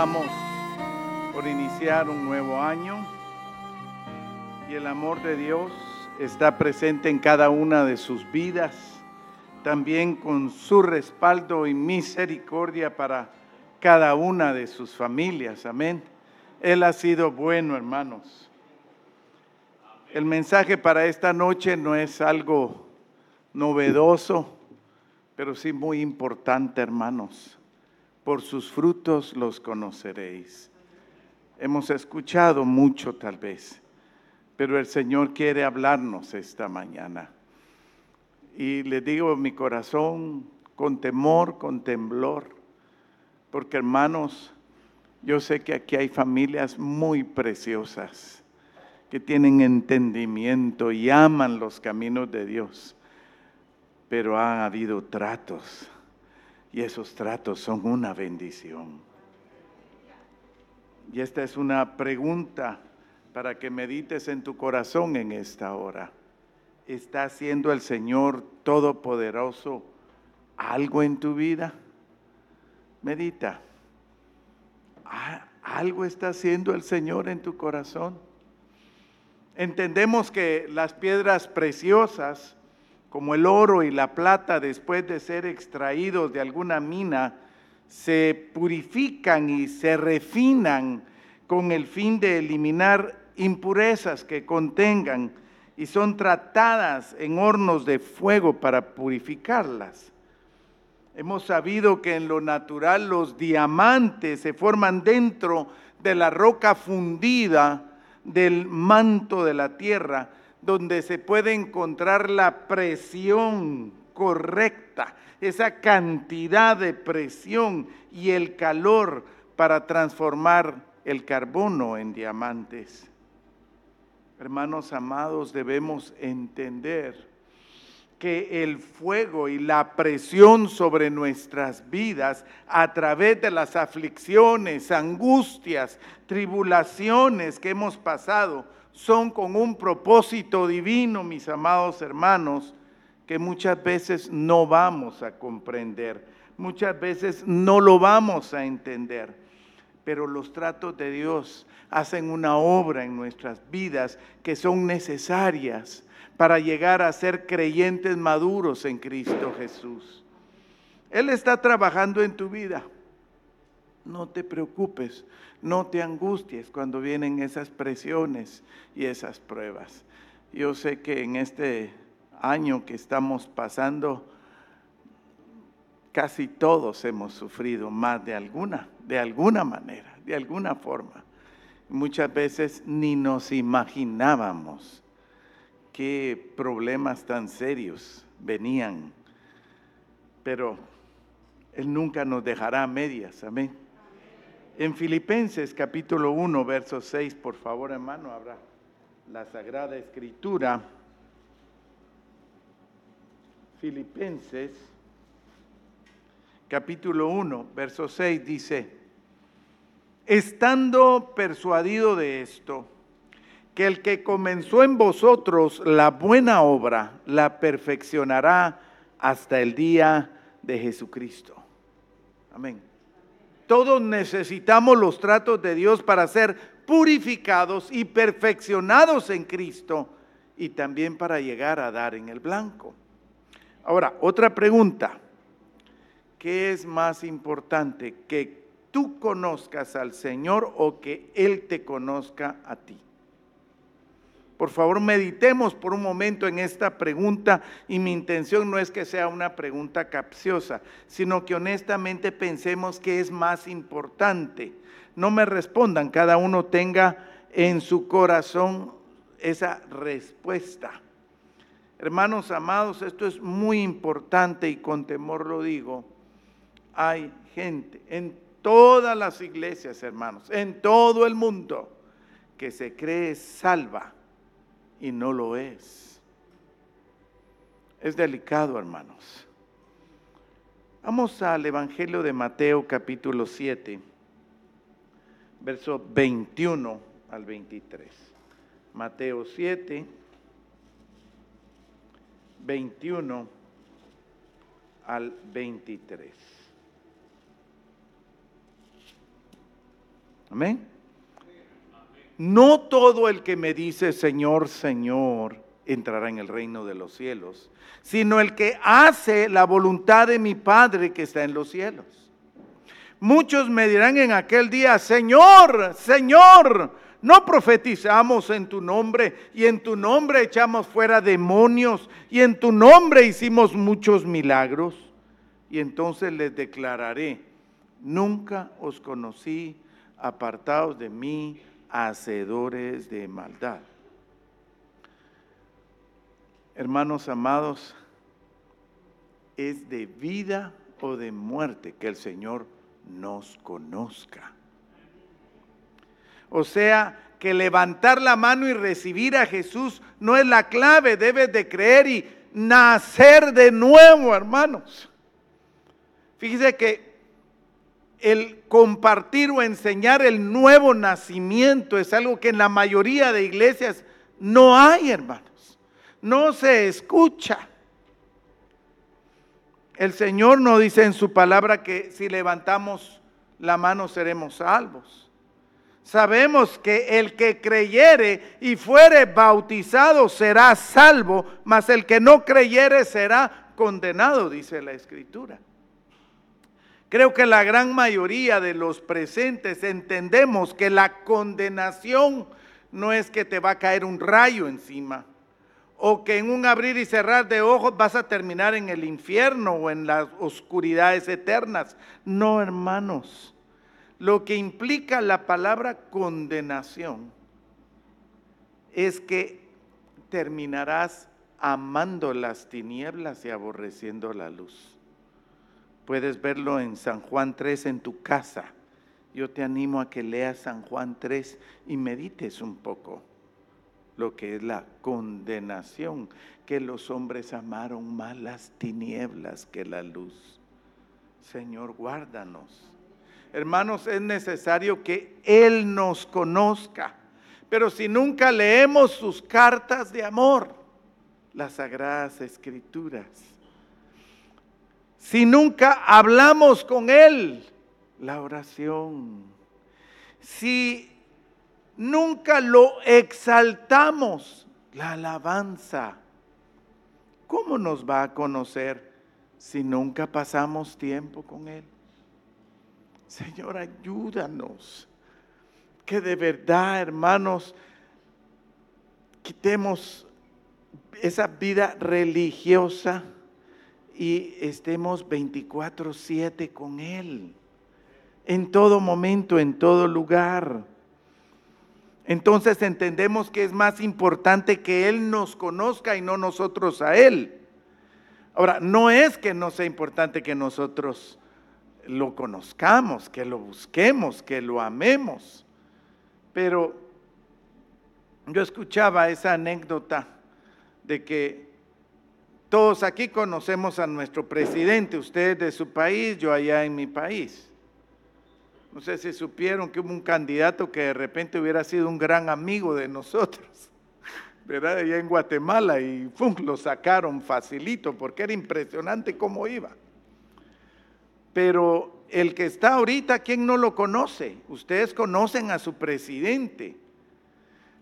Por iniciar un nuevo año y el amor de Dios está presente en cada una de sus vidas, también con su respaldo y misericordia para cada una de sus familias. Amén. Él ha sido bueno, hermanos. El mensaje para esta noche no es algo novedoso, pero sí muy importante, hermanos. Por sus frutos los conoceréis. Hemos escuchado mucho tal vez, pero el Señor quiere hablarnos esta mañana. Y le digo mi corazón con temor, con temblor, porque hermanos, yo sé que aquí hay familias muy preciosas que tienen entendimiento y aman los caminos de Dios, pero ha habido tratos y esos tratos son una bendición. Y esta es una pregunta para que medites en tu corazón en esta hora. ¿Está haciendo el Señor Todopoderoso algo en tu vida? Medita. ¿Algo está haciendo el Señor en tu corazón? Entendemos que las piedras preciosas, como el oro y la plata, después de ser extraídos de alguna mina, se purifican y se refinan con el fin de eliminar impurezas que contengan y son tratadas en hornos de fuego para purificarlas. Hemos sabido que en lo natural los diamantes se forman dentro de la roca fundida del manto de la tierra, donde se puede encontrar la presión correcta, esa cantidad de presión y el calor para transformar el carbono en diamantes. Hermanos amados, debemos entender que el fuego y la presión sobre nuestras vidas a través de las aflicciones, angustias, tribulaciones que hemos pasado son con un propósito divino, mis amados hermanos, que muchas veces no vamos a comprender, muchas veces no lo vamos a entender. Pero los tratos de Dios hacen una obra en nuestras vidas que son necesarias para llegar a ser creyentes maduros en Cristo Jesús. Él está trabajando en tu vida. No te preocupes, no te angusties cuando vienen esas presiones y esas pruebas. Yo sé que en este año que estamos pasando, casi todos hemos sufrido más de alguna, de alguna manera, de alguna forma. Muchas veces ni nos imaginábamos qué problemas tan serios venían. Pero Él nunca nos dejará a medias, amén. En Filipenses capítulo 1, verso 6, por favor hermano, habrá la Sagrada Escritura. Filipenses capítulo 1, verso 6 dice, estando persuadido de esto, que el que comenzó en vosotros la buena obra, la perfeccionará hasta el día de Jesucristo. Amén. Todos necesitamos los tratos de Dios para ser purificados y perfeccionados en Cristo y también para llegar a dar en el blanco. Ahora, otra pregunta. ¿Qué es más importante? ¿Que tú conozcas al Señor o que Él te conozca a ti? Por favor, meditemos por un momento en esta pregunta y mi intención no es que sea una pregunta capciosa, sino que honestamente pensemos que es más importante. No me respondan, cada uno tenga en su corazón esa respuesta. Hermanos amados, esto es muy importante y con temor lo digo. Hay gente en todas las iglesias, hermanos, en todo el mundo, que se cree salva y no lo es. Es delicado, hermanos. Vamos al Evangelio de Mateo capítulo 7, verso 21 al 23. Mateo 7, 21 al 23. Amén. No todo el que me dice Señor, Señor, entrará en el reino de los cielos, sino el que hace la voluntad de mi Padre que está en los cielos. Muchos me dirán en aquel día, Señor, Señor, no profetizamos en tu nombre y en tu nombre echamos fuera demonios y en tu nombre hicimos muchos milagros. Y entonces les declararé, nunca os conocí, apartados de mí, hacedores de maldad. Hermanos amados, es de vida o de muerte que el Señor nos conozca. O sea, que levantar la mano y recibir a Jesús no es la clave, debes de creer y nacer de nuevo, hermanos. Fíjese que el compartir o enseñar el nuevo nacimiento es algo que en la mayoría de iglesias no hay, hermanos. No se escucha. El Señor no dice en su palabra que si levantamos la mano seremos salvos. Sabemos que el que creyere y fuere bautizado será salvo, mas el que no creyere será condenado, dice la Escritura. Creo que la gran mayoría de los presentes entendemos que la condenación no es que te va a caer un rayo encima o que en un abrir y cerrar de ojos vas a terminar en el infierno o en las oscuridades eternas. No, hermanos. Lo que implica la palabra condenación es que terminarás amando las tinieblas y aborreciendo la luz. Puedes verlo en San Juan 3 en tu casa. Yo te animo a que leas San Juan 3 y medites un poco lo que es la condenación, que los hombres amaron más las tinieblas que la luz. Señor, guárdanos. Hermanos, es necesario que Él nos conozca. Pero si nunca leemos sus cartas de amor, las sagradas escrituras, si nunca hablamos con Él, la oración, si nunca lo exaltamos, la alabanza, ¿cómo nos va a conocer si nunca pasamos tiempo con Él? Señor, ayúdanos. Que de verdad, hermanos, quitemos esa vida religiosa y estemos 24/7 con Él, en todo momento, en todo lugar. Entonces entendemos que es más importante que Él nos conozca y no nosotros a Él. Ahora, no es que no sea importante que nosotros lo conozcamos, que lo busquemos, que lo amemos, pero yo escuchaba esa anécdota de que todos aquí conocemos a nuestro presidente, usted de su país, yo allá en mi país. No sé si supieron que hubo un candidato que de repente hubiera sido un gran amigo de nosotros, ¿verdad? Allá en Guatemala y lo sacaron facilito porque era impresionante cómo iba. Pero el que está ahorita, ¿quién no lo conoce? Ustedes conocen a su presidente.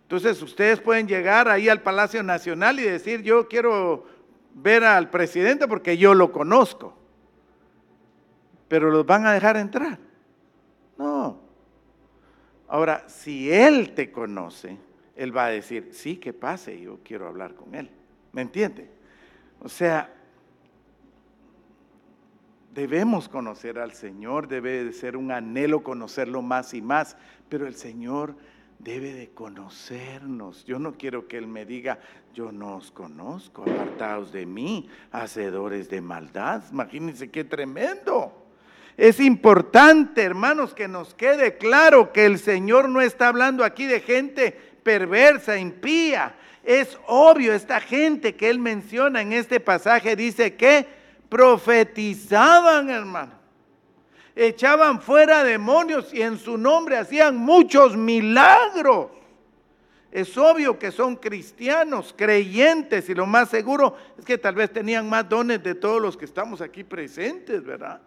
Entonces ustedes pueden llegar ahí al Palacio Nacional y decir, yo quiero ver al presidente porque yo lo conozco. Pero los van a dejar entrar. No. Ahora, si él te conoce, él va a decir, sí, que pase, yo quiero hablar con él. ¿Me entiende? O sea, debemos conocer al Señor, debe de ser un anhelo conocerlo más y más, pero el Señor debe de conocernos. Yo no quiero que Él me diga, yo no os conozco, apartados de mí, hacedores de maldad. Imagínense qué tremendo. Es importante, hermanos, que nos quede claro que el Señor no está hablando aquí de gente perversa, impía. Es obvio, esta gente que Él menciona en este pasaje dice que profetizaban, hermano echaban fuera demonios y en su nombre hacían muchos milagros. Es obvio que son cristianos, creyentes y lo más seguro es que tal vez tenían más dones de todos los que estamos aquí presentes, ¿verdad?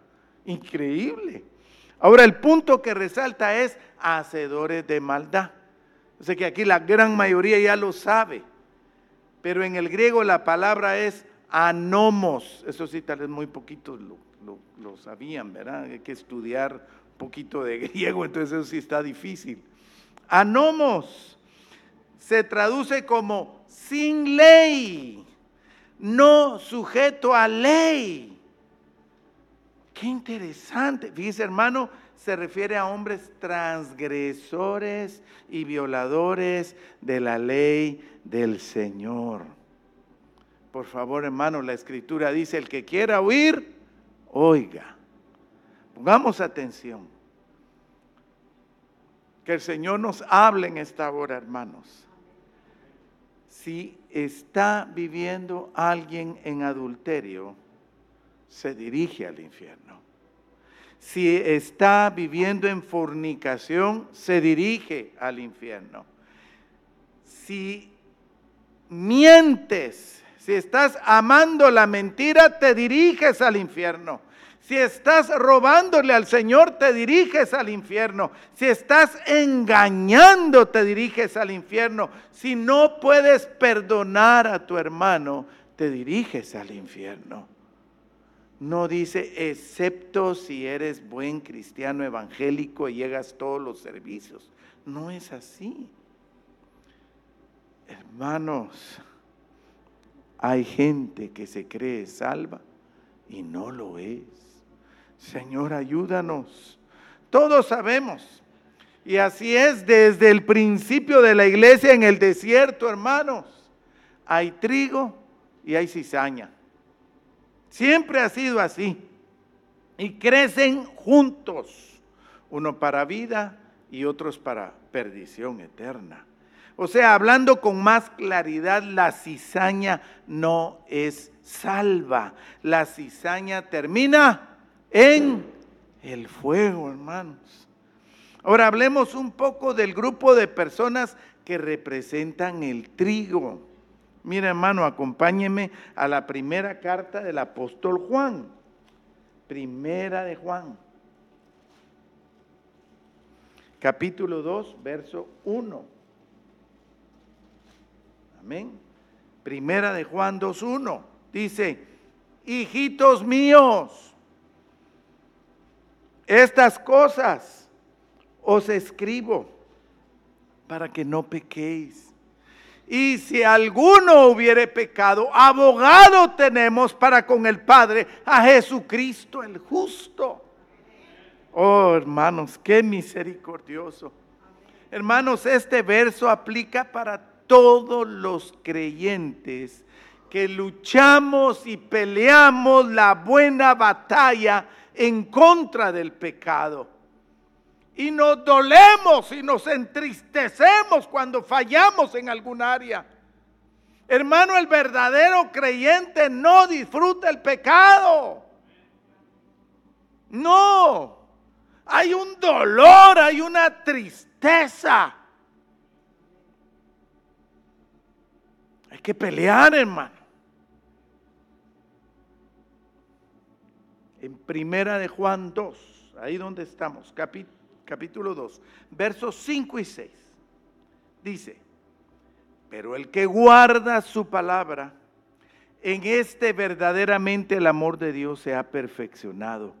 Increíble. Ahora el punto que resalta es hacedores de maldad. Sea que aquí la gran mayoría ya lo sabe, pero en el griego la palabra es anomos. Eso sí, tal vez muy poquitos lo, sabían, ¿verdad? Hay que estudiar un poquito de griego, entonces eso sí está difícil. Anomos se traduce como sin ley, no sujeto a ley. Qué interesante. Fíjese, hermano, se refiere a hombres transgresores y violadores de la ley del Señor. Por favor, hermano, la escritura dice, el que quiera oír, oiga. Pongamos atención. Que el Señor nos hable en esta hora, hermanos. Si está viviendo alguien en adulterio, se dirige al infierno. Si está viviendo en fornicación, se dirige al infierno. Si mientes, si estás amando la mentira, te diriges al infierno. Si estás robándole al Señor, te diriges al infierno. Si estás engañando, te diriges al infierno. Si no puedes perdonar a tu hermano, te diriges al infierno. No dice, excepto si eres buen cristiano evangélico y llegas todos los servicios. No es así. Hermanos, hay gente que se cree salva y no lo es. Señor, ayúdanos. Todos sabemos. Y así es desde el principio de la iglesia en el desierto, hermanos. Hay trigo y hay cizaña. Siempre ha sido así. Y crecen juntos, uno para vida y otros para perdición eterna. O sea, hablando con más claridad, la cizaña no es salva. La cizaña termina en el fuego, hermanos. Ahora hablemos un poco del grupo de personas que representan el trigo. Mira, hermano, acompáñeme a la primera carta del apóstol Juan. Primera de Juan. Capítulo 2, verso 1. Amén. Primera de Juan 2.1 dice, hijitos míos, estas cosas os escribo para que no pequéis. Y si alguno hubiere pecado, abogado tenemos para con el Padre a Jesucristo el justo. Oh, hermanos, qué misericordioso. Hermanos, este verso aplica para todos los creyentes que luchamos y peleamos la buena batalla en contra del pecado. Y nos dolemos y nos entristecemos cuando fallamos en algún área. Hermano, el verdadero creyente no disfruta el pecado. No. Hay un dolor, hay una tristeza. Que pelear, hermano. En primera de Juan 2, ahí donde estamos, capítulo 2, versos 5 y 6. Dice, pero el que guarda su palabra, en este verdaderamente el amor de Dios se ha perfeccionado.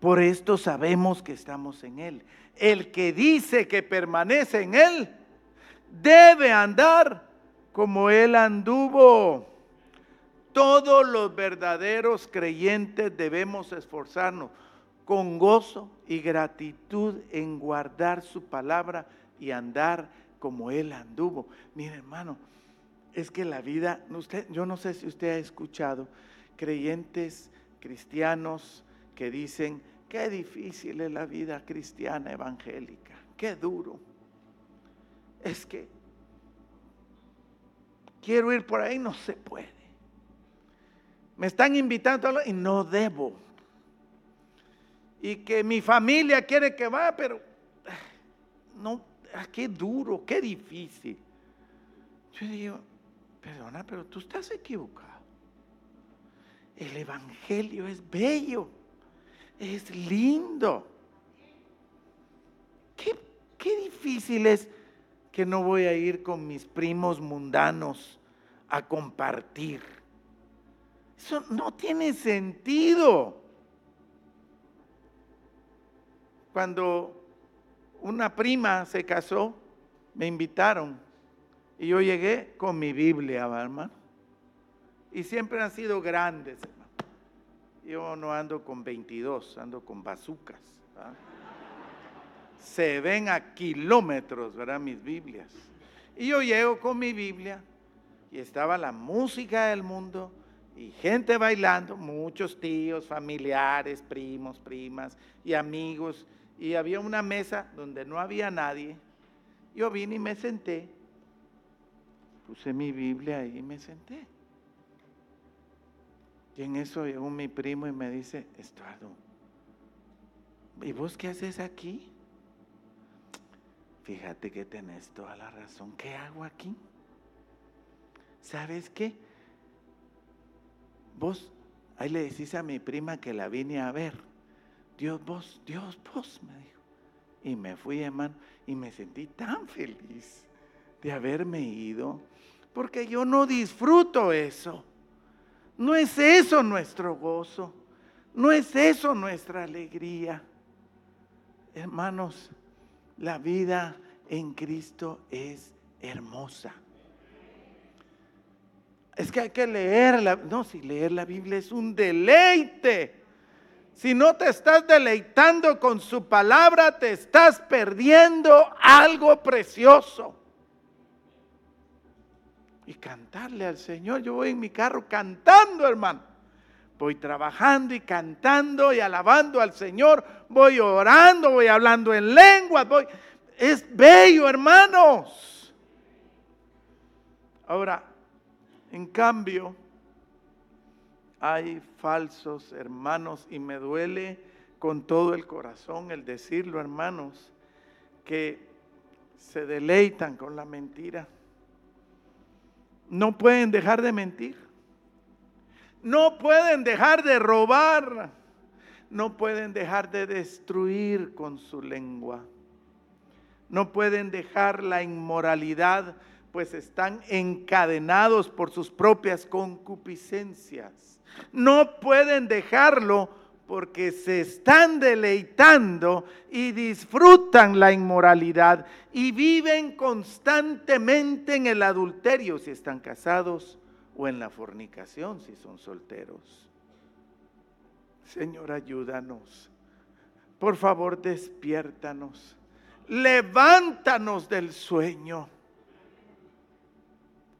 Por esto sabemos que estamos en Él. El que dice que permanece en Él, debe andar como Él anduvo. Todos los verdaderos creyentes debemos esforzarnos con gozo y gratitud en guardar su palabra y andar como Él anduvo. Mire hermano, es que la vida, yo no sé si usted ha escuchado creyentes cristianos que dicen, qué difícil es la vida cristiana evangélica, qué duro. Es que quiero ir por ahí, no se puede. Me están invitando a y no debo. Y que mi familia quiere que vaya, pero no, ah, qué duro, qué difícil. Yo digo, perdona, pero tú estás equivocado. El Evangelio es bello, es lindo. difíciles que no voy a ir con mis primos mundanos a compartir. Eso no tiene sentido. Cuando una prima se casó, me invitaron y yo llegué con mi Biblia, hermano. Y siempre han sido grandes, hermano. Yo no ando con 22, ando con bazucas. Se ven a kilómetros, ¿verdad? Mis Biblias. Y yo llego con mi Biblia y estaba la música del mundo y gente bailando, muchos tíos, familiares, primos, primas y amigos. Y había una mesa donde no había nadie. Yo vine y me senté. Puse mi Biblia y me senté. Y en eso llegó mi primo y me dice, Estuardo, ¿y vos qué haces aquí? Fíjate que tenés toda la razón. ¿Qué hago aquí? ¿Sabes qué? Vos, ahí le decís a mi prima que la vine a ver. Dios, vos, Dios, vos, me dijo. Y me fui, hermano, y me sentí tan feliz de haberme ido, porque yo no disfruto eso. No es eso nuestro gozo, no es eso nuestra alegría. Hermanos, la vida en Cristo es hermosa. Es que hay que leerla. No, si leer la Biblia es un deleite. Si no te estás deleitando con su palabra, te estás perdiendo algo precioso. Y cantarle al Señor. Yo voy en mi carro cantando, hermano. Voy trabajando y cantando y alabando al Señor. Voy orando, voy hablando en lengua. Voy... Es bello, hermanos. Ahora, en cambio, hay falsos hermanos y me duele con todo el corazón el decirlo, hermanos, que se deleitan con la mentira. No pueden dejar de mentir. No pueden dejar de robar. No pueden dejar de destruir con su lengua. No pueden dejar la inmoralidad pues están encadenados por sus propias concupiscencias. No pueden dejarlo porque se están deleitando y disfrutan la inmoralidad y viven constantemente en el adulterio si están casados o en la fornicación si son solteros. Señor, ayúdanos. Por favor, despiértanos. Levántanos del sueño.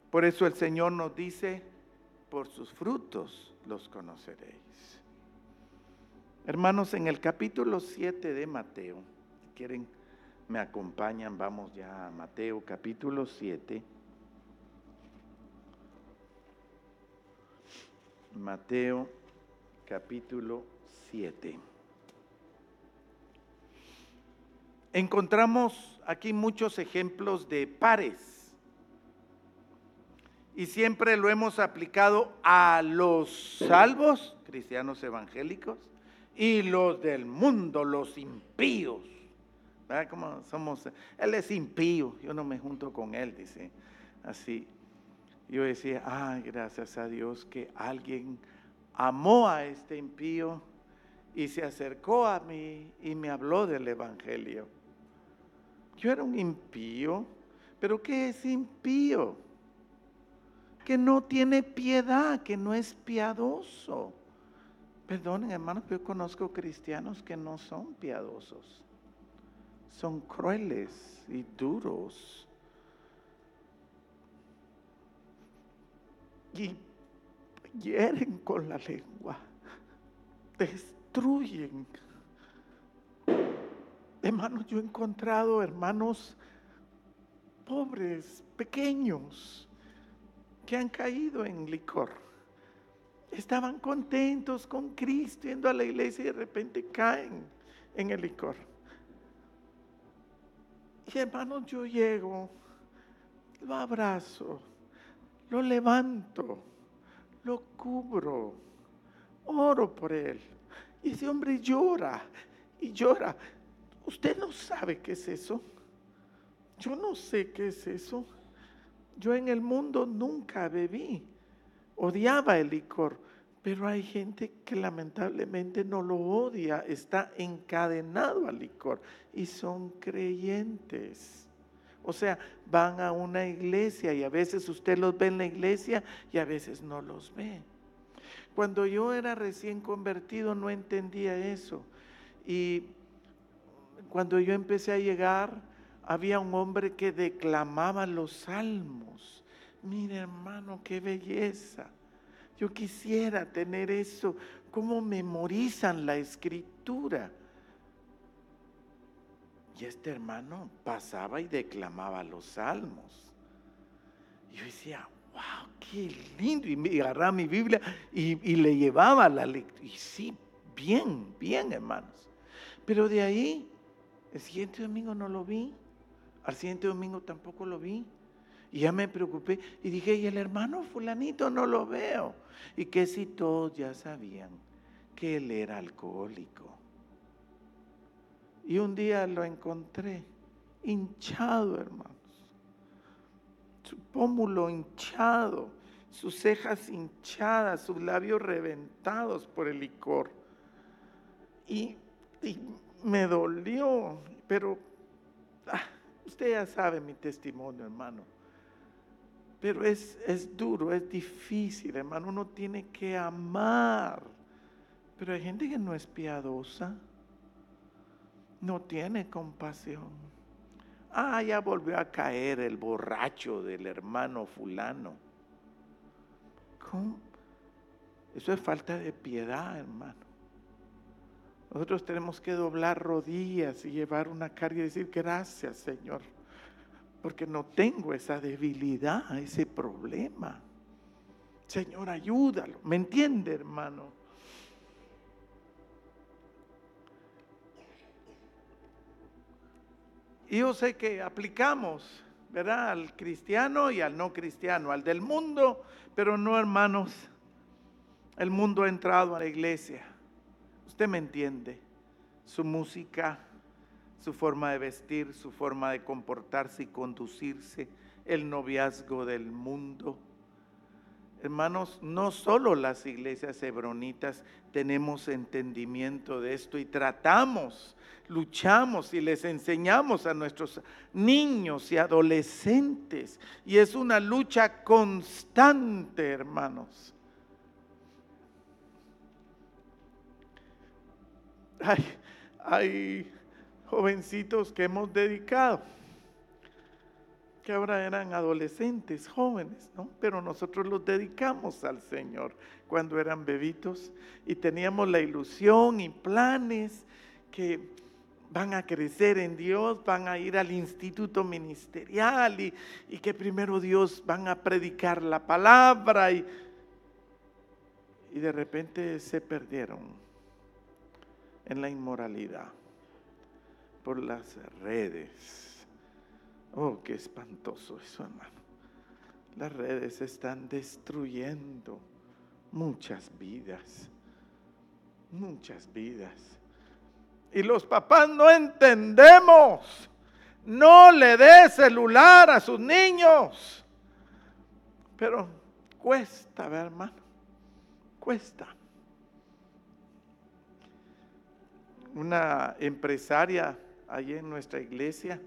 Por eso el Señor nos dice, por sus frutos los conoceréis. Hermanos, en el capítulo 7 de Mateo, si quieren, me acompañan, vamos ya a Mateo capítulo 7. Mateo capítulo 7. Encontramos aquí muchos ejemplos de pares y siempre lo hemos aplicado a los salvos, cristianos evangélicos, y los del mundo, los impíos. ¿Verdad? Como somos, él es impío, yo no me junto con él, dice así. Yo decía, ay, gracias a Dios que alguien amó a este impío y se acercó a mí y me habló del Evangelio. Yo era un impío, pero ¿qué es impío? que no tiene piedad, que no es piadoso. Perdonen, hermanos, yo conozco cristianos que no son piadosos. Son crueles y duros. Y hieren con la lengua. Destruyen. Hermanos, yo he encontrado hermanos pobres, pequeños, que han caído en licor. Estaban contentos con Cristo yendo a la iglesia y de repente caen en el licor. Y hermanos, yo llego, lo abrazo, lo levanto, lo cubro, oro por él. Y ese hombre llora y llora. Usted no sabe qué es eso. yo no sé qué es eso. Yo en el mundo nunca bebí, odiaba el licor, pero hay gente que lamentablemente no lo odia, está encadenado al licor y son creyentes. O sea, van a una iglesia y a veces usted los ve en la iglesia y a veces no los ve. Cuando yo era recién convertido no entendía eso. Y cuando yo empecé a llegar, había un hombre que declamaba los salmos. Mire hermano, qué belleza. Yo quisiera tener eso, cómo memorizan la escritura. Y este hermano pasaba y declamaba los salmos. Y yo decía, wow, qué lindo. Y agarraba mi Biblia y, le llevaba la lectura. Y sí, bien, bien, hermanos. Pero de ahí, el siguiente domingo no lo vi. Al siguiente domingo tampoco lo vi. Y ya me preocupé y dije, y el hermano fulanito no lo veo. Y que si todos ya sabían que él era alcohólico. Y un día lo encontré hinchado, hermanos. Su pómulo hinchado, sus cejas hinchadas, sus labios reventados por el licor. Y, me dolió, pero ah, usted ya sabe mi testimonio, hermano. Pero es, es duro, es difícil, hermano. Uno tiene que amar. Pero hay gente que no es piadosa no tiene compasión. Ah, ya volvió a caer el borracho del hermano fulano. ¿Cómo? Eso es falta de piedad, hermano. Nosotros tenemos que doblar rodillas y llevar una carga y decir gracias, Señor, porque no tengo esa debilidad, ese problema. Señor, ayúdalo. ¿Me entiende, hermano? Y yo sé que aplicamos, ¿verdad? Al cristiano y al no cristiano, al del mundo, pero no hermanos. El mundo ha entrado a la iglesia. Usted me entiende. Su música, su forma de vestir, su forma de comportarse y conducirse, el noviazgo del mundo Hermanos, no solo las iglesias hebronitas tenemos entendimiento de esto y tratamos, luchamos y les enseñamos a nuestros niños y adolescentes. Y es una lucha constante, hermanos. Hay, hay jovencitos que hemos dedicado que ahora eran adolescentes, jóvenes, ¿no? Pero nosotros los dedicamos al Señor cuando eran bebitos y teníamos la ilusión y planes que van a crecer en Dios, van a ir al instituto ministerial y, que primero Dios van a predicar la palabra y, y de repente se perdieron en la inmoralidad por las redes Oh, qué espantoso eso, hermano. Las redes están destruyendo muchas vidas, muchas vidas. Y los papás no entendemos. No le dé celular a sus niños. Pero cuesta, hermano. Cuesta. Una empresaria allí en nuestra iglesia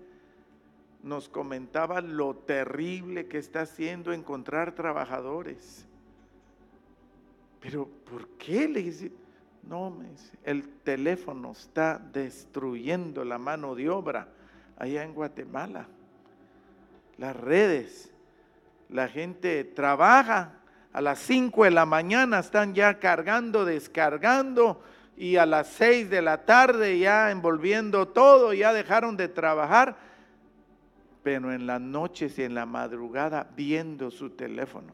nos comentaba lo terrible que está haciendo encontrar trabajadores. Pero ¿por qué le dice? No, el teléfono está destruyendo la mano de obra allá en Guatemala. Las redes, la gente trabaja a las 5 de la mañana, están ya cargando, descargando y a las 6 de la tarde ya envolviendo todo, ya dejaron de trabajar pero en las noches y en la madrugada viendo su teléfono.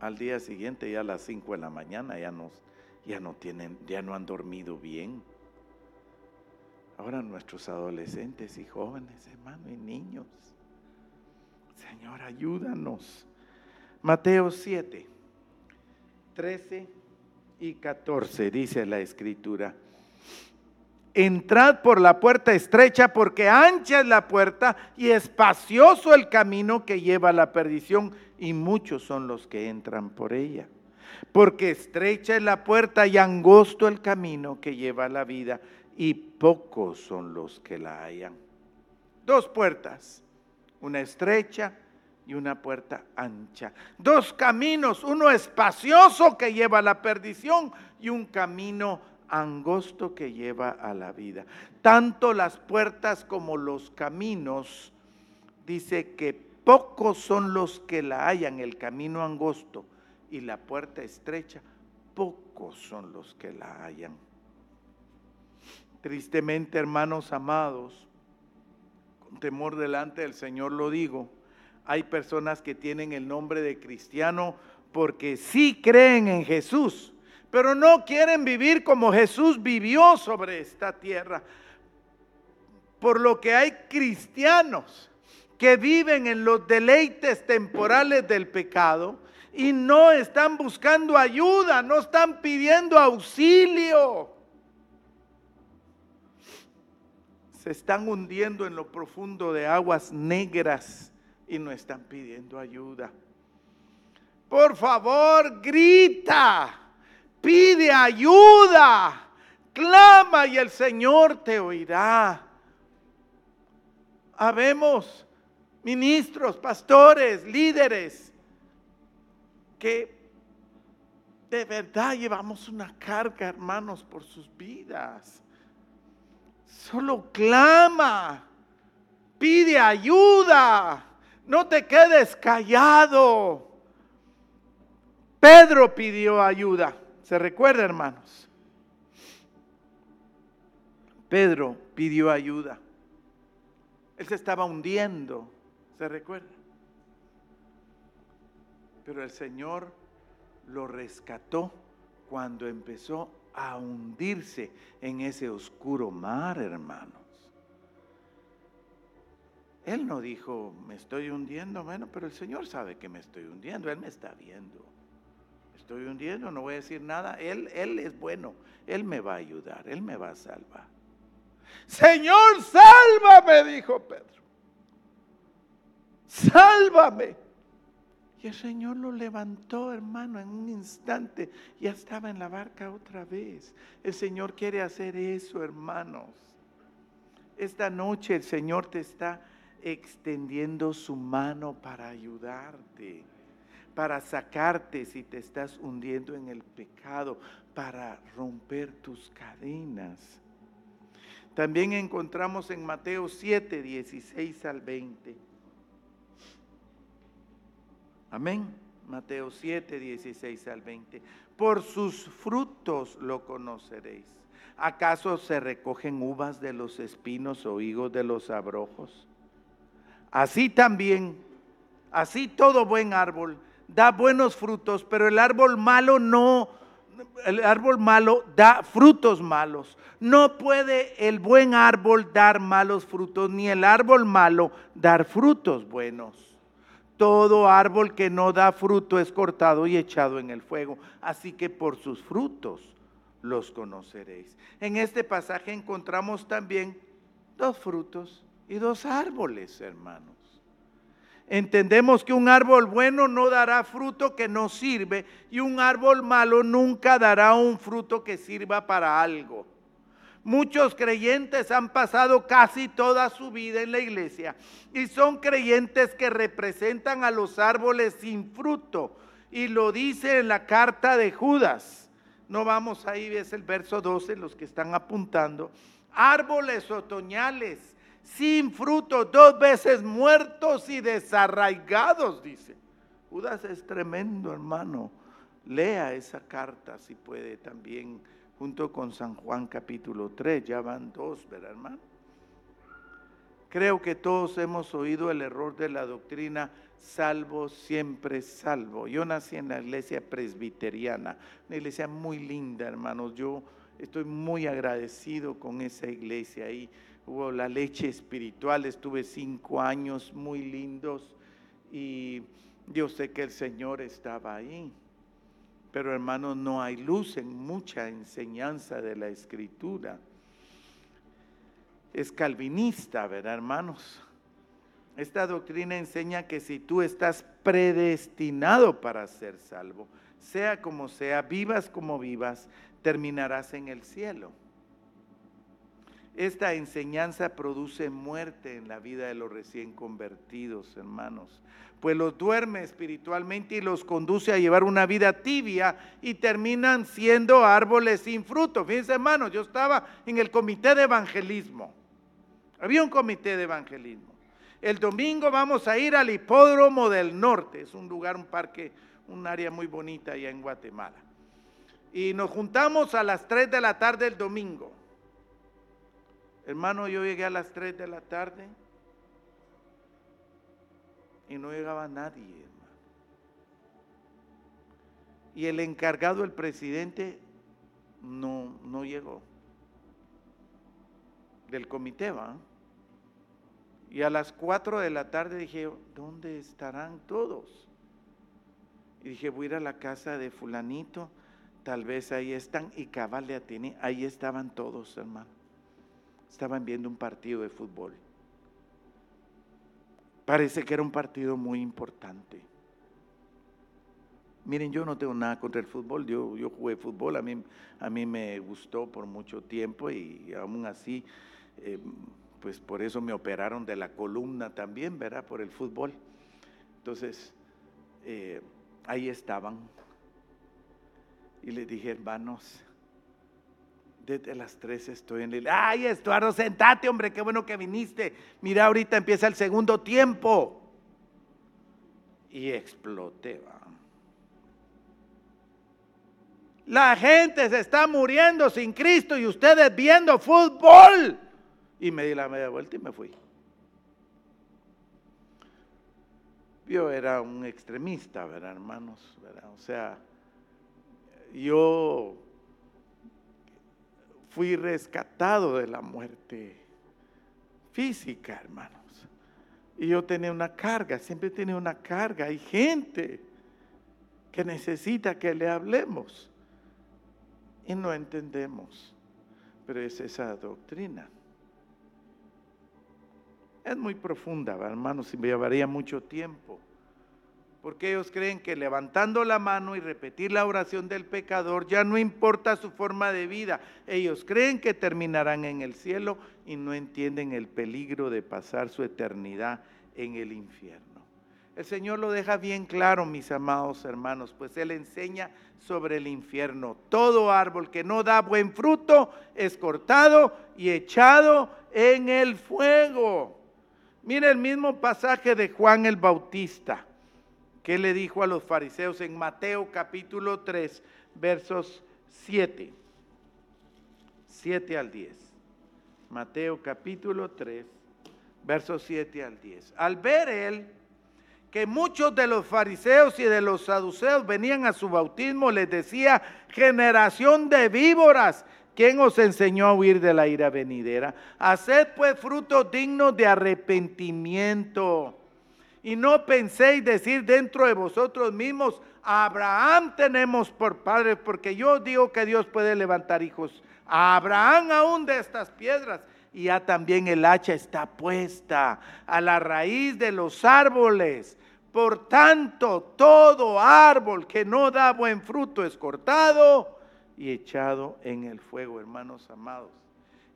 Al día siguiente, ya a las 5 de la mañana, ya no, ya no tienen, ya no han dormido bien. Ahora nuestros adolescentes y jóvenes, hermano, y niños. Señor, ayúdanos. Mateo 7, 13 y 14 dice la escritura. Entrad por la puerta estrecha, porque ancha es la puerta y espacioso el camino que lleva a la perdición, y muchos son los que entran por ella. Porque estrecha es la puerta y angosto el camino que lleva a la vida, y pocos son los que la hallan. Dos puertas, una estrecha y una puerta ancha. Dos caminos, uno espacioso que lleva a la perdición y un camino angosto que lleva a la vida. Tanto las puertas como los caminos, dice que pocos son los que la hallan, el camino angosto y la puerta estrecha, pocos son los que la hallan. Tristemente, hermanos amados, con temor delante del Señor lo digo, hay personas que tienen el nombre de cristiano porque sí creen en Jesús, pero no quieren vivir como Jesús vivió sobre esta tierra. Por lo que hay cristianos que viven en los deleites temporales del pecado y no están buscando ayuda, no están pidiendo auxilio. Se están hundiendo en lo profundo de aguas negras y no están pidiendo ayuda. Por favor, grita, pide ayuda, clama y el Señor te oirá. Habemos ministros, pastores, líderes que de verdad llevamos una carga, hermanos, por sus vidas. Solo clama, pide ayuda. No te quedes callado. Pedro pidió ayuda. ¿Se recuerda, hermanos? Pedro pidió ayuda. Él se estaba hundiendo. ¿Se recuerda? Pero el Señor lo rescató cuando empezó a hundirse en ese oscuro mar, hermano. Él no dijo, me estoy hundiendo, bueno, pero el Señor sabe que me estoy hundiendo, Él me está viendo. Estoy hundiendo, no voy a decir nada, Él, Él es bueno, Él me va a ayudar, Él me va a salvar. Señor, sálvame, dijo Pedro. Sálvame. Y el Señor lo levantó, hermano, en un instante. Ya estaba en la barca otra vez. El Señor quiere hacer eso, hermanos. Esta noche el Señor te está extendiendo su mano para ayudarte, para sacarte si te estás hundiendo en el pecado, para romper tus cadenas. También encontramos en Mateo 7, 16 al 20. Amén. Mateo 7, 16 al 20. Por sus frutos lo conoceréis. ¿Acaso se recogen uvas de los espinos o higos de los abrojos? Así también, así todo buen árbol da buenos frutos, pero el árbol malo no, el árbol malo da frutos malos. No puede el buen árbol dar malos frutos, ni el árbol malo dar frutos buenos. Todo árbol que no da fruto es cortado y echado en el fuego. Así que por sus frutos los conoceréis. En este pasaje encontramos también dos frutos y dos árboles, hermanos. Entendemos que un árbol bueno no dará fruto que no sirve y un árbol malo nunca dará un fruto que sirva para algo. Muchos creyentes han pasado casi toda su vida en la iglesia y son creyentes que representan a los árboles sin fruto. Y lo dice en la carta de Judas. No vamos ahí, es el verso 12, los que están apuntando. Árboles otoñales sin fruto, dos veces muertos y desarraigados, dice. Judas es tremendo, hermano. Lea esa carta si puede también, junto con San Juan capítulo 3, ya van dos, ¿verdad, hermano? Creo que todos hemos oído el error de la doctrina salvo, siempre salvo. Yo nací en la iglesia presbiteriana, una iglesia muy linda, hermanos. Yo estoy muy agradecido con esa iglesia ahí hubo la leche espiritual, estuve cinco años muy lindos y yo sé que el Señor estaba ahí. Pero hermanos, no hay luz en mucha enseñanza de la escritura. es calvinista, ¿verdad, hermanos? Esta doctrina enseña que si tú estás predestinado para ser salvo, sea como sea, vivas como vivas, terminarás en el cielo. Esta enseñanza produce muerte en la vida de los recién convertidos, hermanos, pues los duerme espiritualmente y los conduce a llevar una vida tibia y terminan siendo árboles sin fruto. Fíjense, hermanos, yo estaba en el comité de evangelismo. Había un comité de evangelismo. El domingo vamos a ir al hipódromo del norte, es un lugar, un parque, un área muy bonita allá en Guatemala. Y nos juntamos a las 3 de la tarde el domingo. Hermano, yo llegué a las 3 de la tarde y no llegaba nadie, hermano. Y el encargado, el presidente, no, no llegó. Del comité, ¿va? Y a las 4 de la tarde dije, ¿dónde estarán todos? Y dije, voy a ir a la casa de fulanito, tal vez ahí están. Y cabal de Atene, ahí estaban todos, hermano estaban viendo un partido de fútbol. Parece que era un partido muy importante. Miren, yo no tengo nada contra el fútbol, yo, yo jugué fútbol, a mí, a mí me gustó por mucho tiempo y aún así, eh, pues por eso me operaron de la columna también, ¿verdad? Por el fútbol. Entonces, eh, ahí estaban. Y les dije, hermanos, desde las tres estoy en el... Ay, Estuardo, sentate, hombre, qué bueno que viniste. Mira, ahorita empieza el segundo tiempo. Y exploté, va. La gente se está muriendo sin Cristo y ustedes viendo fútbol. Y me di la media vuelta y me fui. Yo era un extremista, ¿verdad, hermanos? O sea, yo fui rescatado de la muerte física, hermanos. Y yo tenía una carga, siempre tenía una carga. Hay gente que necesita que le hablemos y no entendemos. Pero es esa doctrina. Es muy profunda, hermanos, y me llevaría mucho tiempo porque ellos creen que levantando la mano y repetir la oración del pecador ya no importa su forma de vida. Ellos creen que terminarán en el cielo y no entienden el peligro de pasar su eternidad en el infierno. El Señor lo deja bien claro, mis amados hermanos, pues Él enseña sobre el infierno. Todo árbol que no da buen fruto es cortado y echado en el fuego. Mire el mismo pasaje de Juan el Bautista. ¿Qué le dijo a los fariseos en Mateo capítulo 3, versos 7? 7 al 10. Mateo capítulo 3, versos 7 al 10. Al ver él que muchos de los fariseos y de los saduceos venían a su bautismo, les decía, generación de víboras, ¿quién os enseñó a huir de la ira venidera? Haced pues frutos dignos de arrepentimiento y no penséis decir dentro de vosotros mismos, Abraham tenemos por padre, porque yo digo que Dios puede levantar hijos. A Abraham aún de estas piedras. Y ya también el hacha está puesta a la raíz de los árboles. Por tanto, todo árbol que no da buen fruto es cortado y echado en el fuego, hermanos amados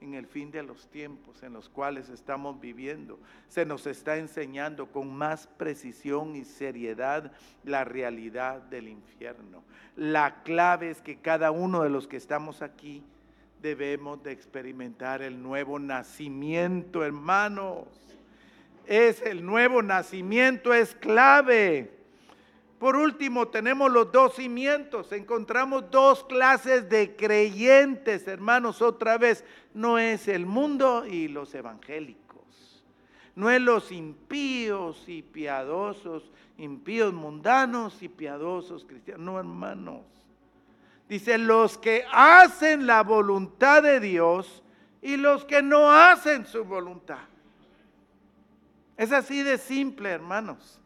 en el fin de los tiempos en los cuales estamos viviendo. Se nos está enseñando con más precisión y seriedad la realidad del infierno. La clave es que cada uno de los que estamos aquí debemos de experimentar el nuevo nacimiento, hermanos. Es el nuevo nacimiento, es clave. Por último, tenemos los dos cimientos. Encontramos dos clases de creyentes, hermanos, otra vez. No es el mundo y los evangélicos. No es los impíos y piadosos, impíos mundanos y piadosos cristianos. No, hermanos. Dice, los que hacen la voluntad de Dios y los que no hacen su voluntad. Es así de simple, hermanos.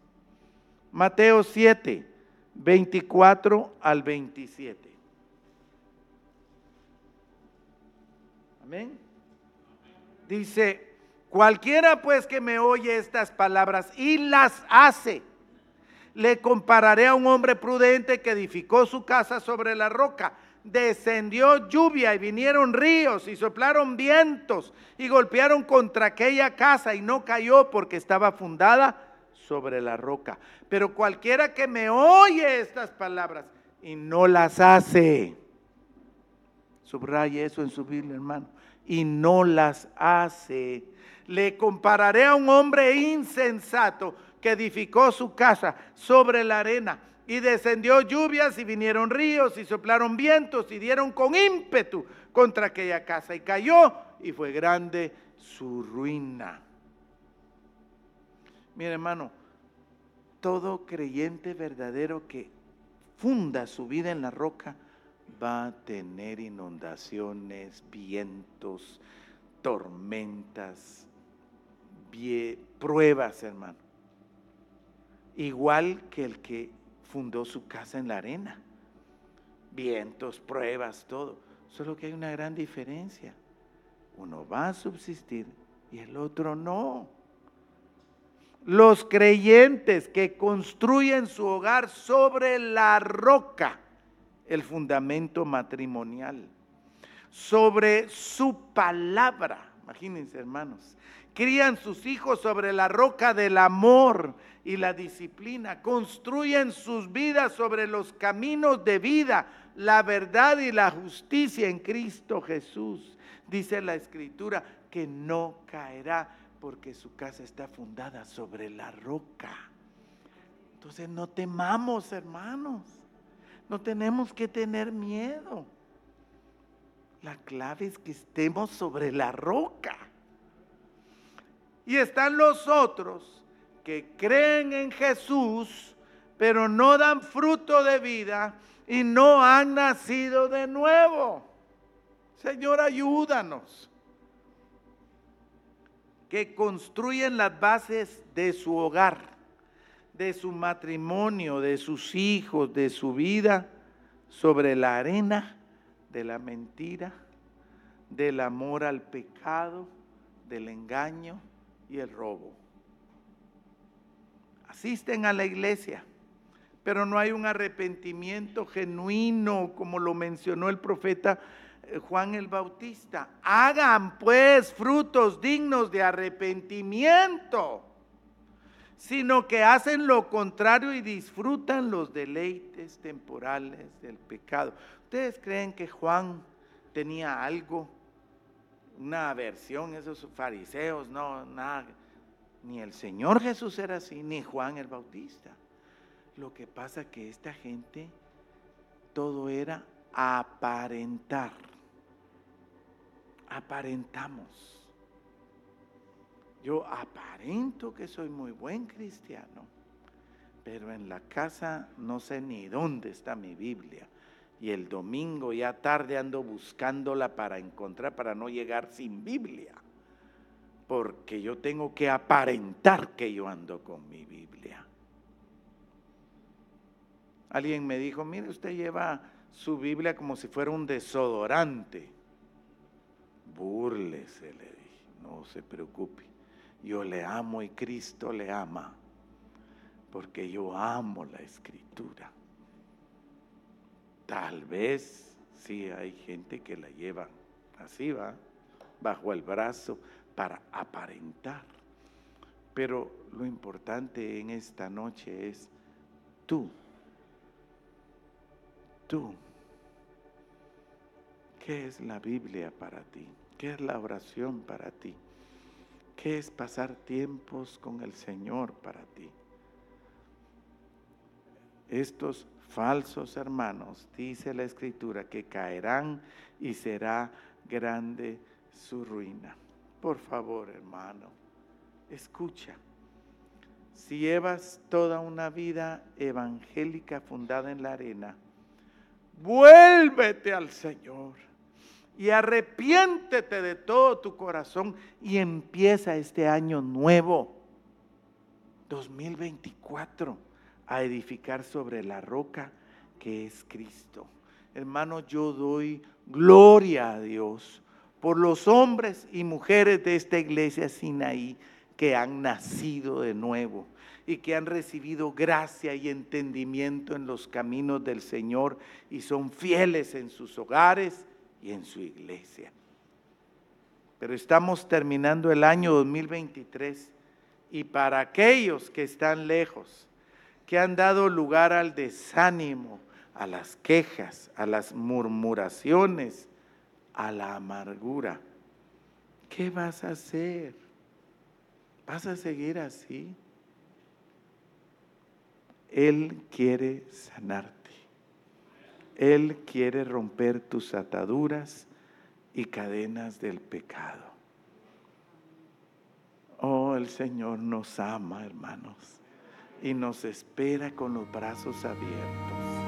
Mateo 7, 24 al 27. Amén. Dice, cualquiera pues que me oye estas palabras y las hace, le compararé a un hombre prudente que edificó su casa sobre la roca. Descendió lluvia y vinieron ríos y soplaron vientos y golpearon contra aquella casa y no cayó porque estaba fundada sobre la roca. Pero cualquiera que me oye estas palabras y no las hace, subraye eso en su Biblia, hermano, y no las hace, le compararé a un hombre insensato que edificó su casa sobre la arena. Y descendió lluvias y vinieron ríos y soplaron vientos y dieron con ímpetu contra aquella casa y cayó y fue grande su ruina. Mire hermano, todo creyente verdadero que funda su vida en la roca va a tener inundaciones, vientos, tormentas, pruebas, hermano. Igual que el que fundó su casa en la arena. Vientos, pruebas, todo. Solo que hay una gran diferencia. Uno va a subsistir y el otro no. Los creyentes que construyen su hogar sobre la roca, el fundamento matrimonial, sobre su palabra. Imagínense, hermanos, crían sus hijos sobre la roca del amor y la disciplina, construyen sus vidas sobre los caminos de vida, la verdad y la justicia en Cristo Jesús. Dice la escritura que no caerá porque su casa está fundada sobre la roca. Entonces no temamos, hermanos. No tenemos que tener miedo. La clave es que estemos sobre la roca. Y están los otros que creen en Jesús, pero no dan fruto de vida y no han nacido de nuevo. Señor, ayúdanos. Que construyen las bases de su hogar, de su matrimonio, de sus hijos, de su vida, sobre la arena de la mentira, del amor al pecado, del engaño y el robo. Asisten a la iglesia, pero no hay un arrepentimiento genuino, como lo mencionó el profeta Juan el Bautista. Hagan pues frutos dignos de arrepentimiento, sino que hacen lo contrario y disfrutan los deleites temporales del pecado. ¿Ustedes creen que Juan tenía algo una aversión, esos fariseos, no, nada. Ni el Señor Jesús era así, ni Juan el Bautista. Lo que pasa que esta gente, todo era aparentar. Aparentamos. Yo aparento que soy muy buen cristiano, pero en la casa no sé ni dónde está mi Biblia y el domingo ya tarde ando buscándola para encontrar, para no llegar sin Biblia, porque yo tengo que aparentar que yo ando con mi Biblia. Alguien me dijo, mire, usted lleva su Biblia como si fuera un desodorante. Búrlese, le dije, no se preocupe. Yo le amo y Cristo le ama, porque yo amo la escritura. Tal vez sí hay gente que la lleva así, va, bajo el brazo para aparentar. Pero lo importante en esta noche es tú, tú. ¿Qué es la Biblia para ti? ¿Qué es la oración para ti? ¿Qué es pasar tiempos con el Señor para ti? Estos falsos hermanos, dice la escritura, que caerán y será grande su ruina. Por favor, hermano, escucha. Si llevas toda una vida evangélica fundada en la arena, vuélvete al Señor y arrepiéntete de todo tu corazón y empieza este año nuevo, 2024 a edificar sobre la roca que es Cristo. Hermano, yo doy gloria a Dios por los hombres y mujeres de esta iglesia Sinaí que han nacido de nuevo y que han recibido gracia y entendimiento en los caminos del Señor y son fieles en sus hogares y en su iglesia. Pero estamos terminando el año 2023 y para aquellos que están lejos, que han dado lugar al desánimo, a las quejas, a las murmuraciones, a la amargura, ¿qué vas a hacer? ¿Vas a seguir así? Él quiere sanarte. Él quiere romper tus ataduras y cadenas del pecado. Oh, el Señor nos ama, hermanos, y nos espera con los brazos abiertos.